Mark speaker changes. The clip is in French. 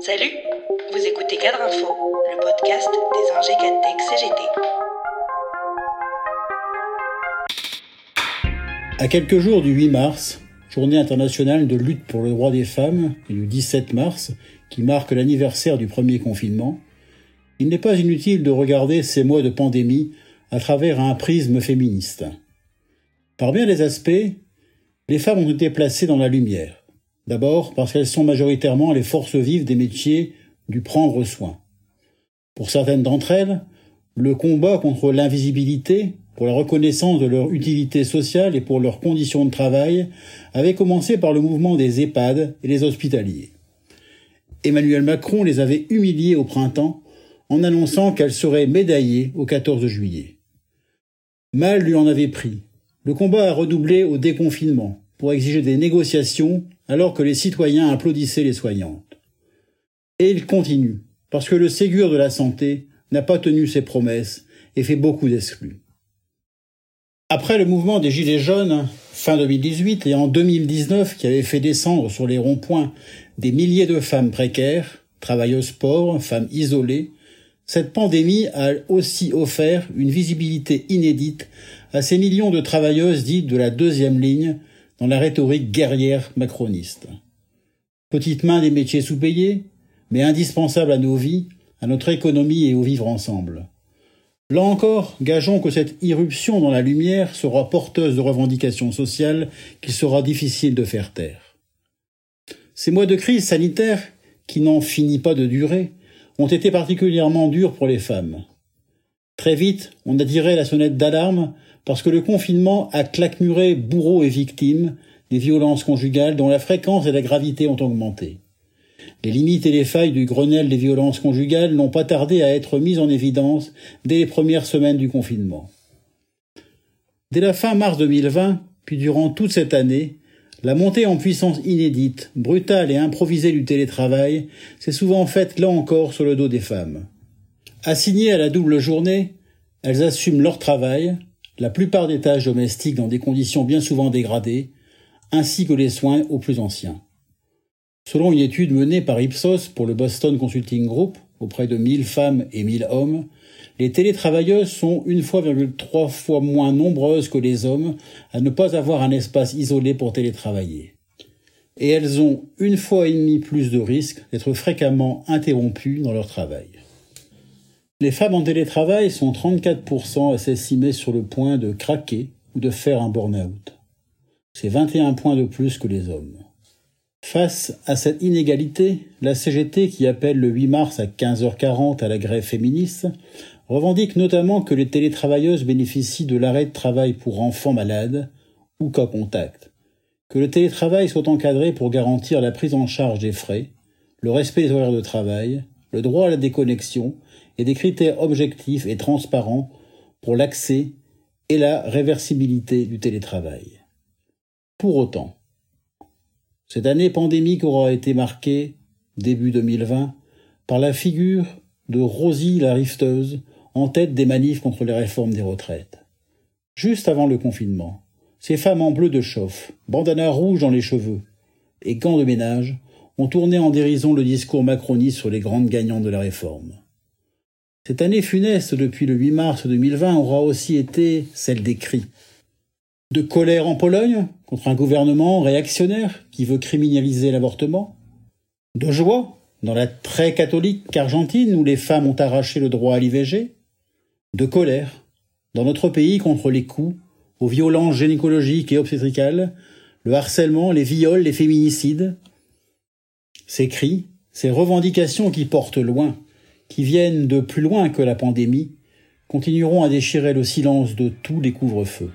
Speaker 1: Salut, vous écoutez Cadre Info, le podcast des ingés Cadtech
Speaker 2: CGT. À quelques jours du 8 mars, journée internationale de lutte pour le droit des femmes, et du 17 mars, qui marque l'anniversaire du premier confinement, il n'est pas inutile de regarder ces mois de pandémie à travers un prisme féministe. Par bien des aspects, les femmes ont été placées dans la lumière. D'abord parce qu'elles sont majoritairement les forces vives des métiers du prendre soin. Pour certaines d'entre elles, le combat contre l'invisibilité, pour la reconnaissance de leur utilité sociale et pour leurs conditions de travail, avait commencé par le mouvement des EHPAD et les hospitaliers. Emmanuel Macron les avait humiliées au printemps en annonçant qu'elles seraient médaillées au 14 juillet. Mal lui en avait pris. Le combat a redoublé au déconfinement pour exiger des négociations alors que les citoyens applaudissaient les soignantes. Et il continue, parce que le Ségur de la santé n'a pas tenu ses promesses et fait beaucoup d'exclus. Après le mouvement des Gilets jaunes, fin 2018, et en 2019, qui avait fait descendre sur les ronds-points des milliers de femmes précaires, travailleuses pauvres, femmes isolées, cette pandémie a aussi offert une visibilité inédite à ces millions de travailleuses dites de la deuxième ligne dans la rhétorique guerrière macroniste. Petite main des métiers sous-payés, mais indispensables à nos vies, à notre économie et au vivre ensemble. Là encore, gageons que cette irruption dans la lumière sera porteuse de revendications sociales qu'il sera difficile de faire taire. Ces mois de crise sanitaire, qui n'en finit pas de durer, ont été particulièrement durs pour les femmes. Très vite, on a tiré la sonnette d'alarme parce que le confinement a claquemuré bourreaux et victimes des violences conjugales dont la fréquence et la gravité ont augmenté. Les limites et les failles du Grenelle des violences conjugales n'ont pas tardé à être mises en évidence dès les premières semaines du confinement. Dès la fin mars 2020, puis durant toute cette année, la montée en puissance inédite, brutale et improvisée du télétravail s'est souvent faite là encore sur le dos des femmes. Assignées à la double journée, elles assument leur travail, la plupart des tâches domestiques dans des conditions bien souvent dégradées, ainsi que les soins aux plus anciens. Selon une étude menée par Ipsos pour le Boston Consulting Group auprès de 1000 femmes et 1000 hommes, les télétravailleuses sont une fois trois fois moins nombreuses que les hommes à ne pas avoir un espace isolé pour télétravailler. Et elles ont une fois et demie plus de risques d'être fréquemment interrompues dans leur travail. Les femmes en télétravail sont 34% à s'estimer sur le point de craquer ou de faire un burn-out. C'est 21 points de plus que les hommes. Face à cette inégalité, la CGT, qui appelle le 8 mars à 15h40 à la grève féministe, revendique notamment que les télétravailleuses bénéficient de l'arrêt de travail pour enfants malades ou cas contact, que le télétravail soit encadré pour garantir la prise en charge des frais, le respect des horaires de travail, le droit à la déconnexion et des critères objectifs et transparents pour l'accès et la réversibilité du télétravail. Pour autant, cette année pandémique aura été marquée, début 2020, par la figure de Rosie la rifteuse en tête des manifs contre les réformes des retraites. Juste avant le confinement, ces femmes en bleu de chauffe, bandana rouge dans les cheveux et gants de ménage ont tourné en dérision le discours macroniste sur les grandes gagnantes de la réforme. Cette année funeste depuis le 8 mars 2020 aura aussi été celle des cris. De colère en Pologne contre un gouvernement réactionnaire qui veut criminaliser l'avortement. De joie dans la très catholique Argentine où les femmes ont arraché le droit à l'IVG. De colère dans notre pays contre les coups, aux violences gynécologiques et obstétricales, le harcèlement, les viols, les féminicides. Ces cris, ces revendications qui portent loin, qui viennent de plus loin que la pandémie, continueront à déchirer le silence de tous les couvre-feux.